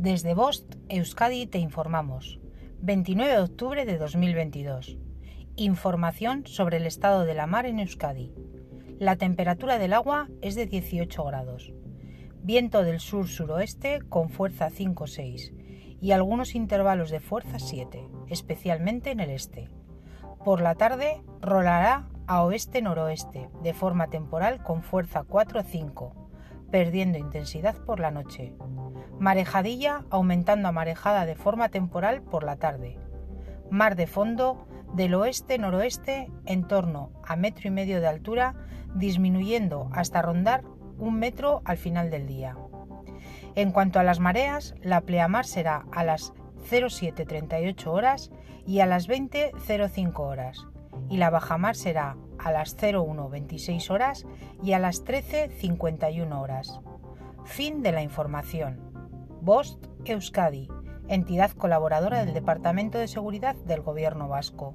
Desde Bost, Euskadi, te informamos. 29 de octubre de 2022. Información sobre el estado de la mar en Euskadi. La temperatura del agua es de 18 grados. Viento del sur-suroeste con fuerza 5-6 y algunos intervalos de fuerza 7, especialmente en el este. Por la tarde rolará a oeste-noroeste de forma temporal con fuerza 4-5, perdiendo intensidad por la noche. Marejadilla aumentando a marejada de forma temporal por la tarde. Mar de fondo del oeste-noroeste en torno a metro y medio de altura, disminuyendo hasta rondar un metro al final del día. En cuanto a las mareas, la pleamar será a las 07.38 horas y a las 20.05 horas, y la bajamar será a las 01.26 horas y a las 13.51 horas. Fin de la información. Bost Euskadi, entidad colaboradora del Departamento de Seguridad del Gobierno Vasco.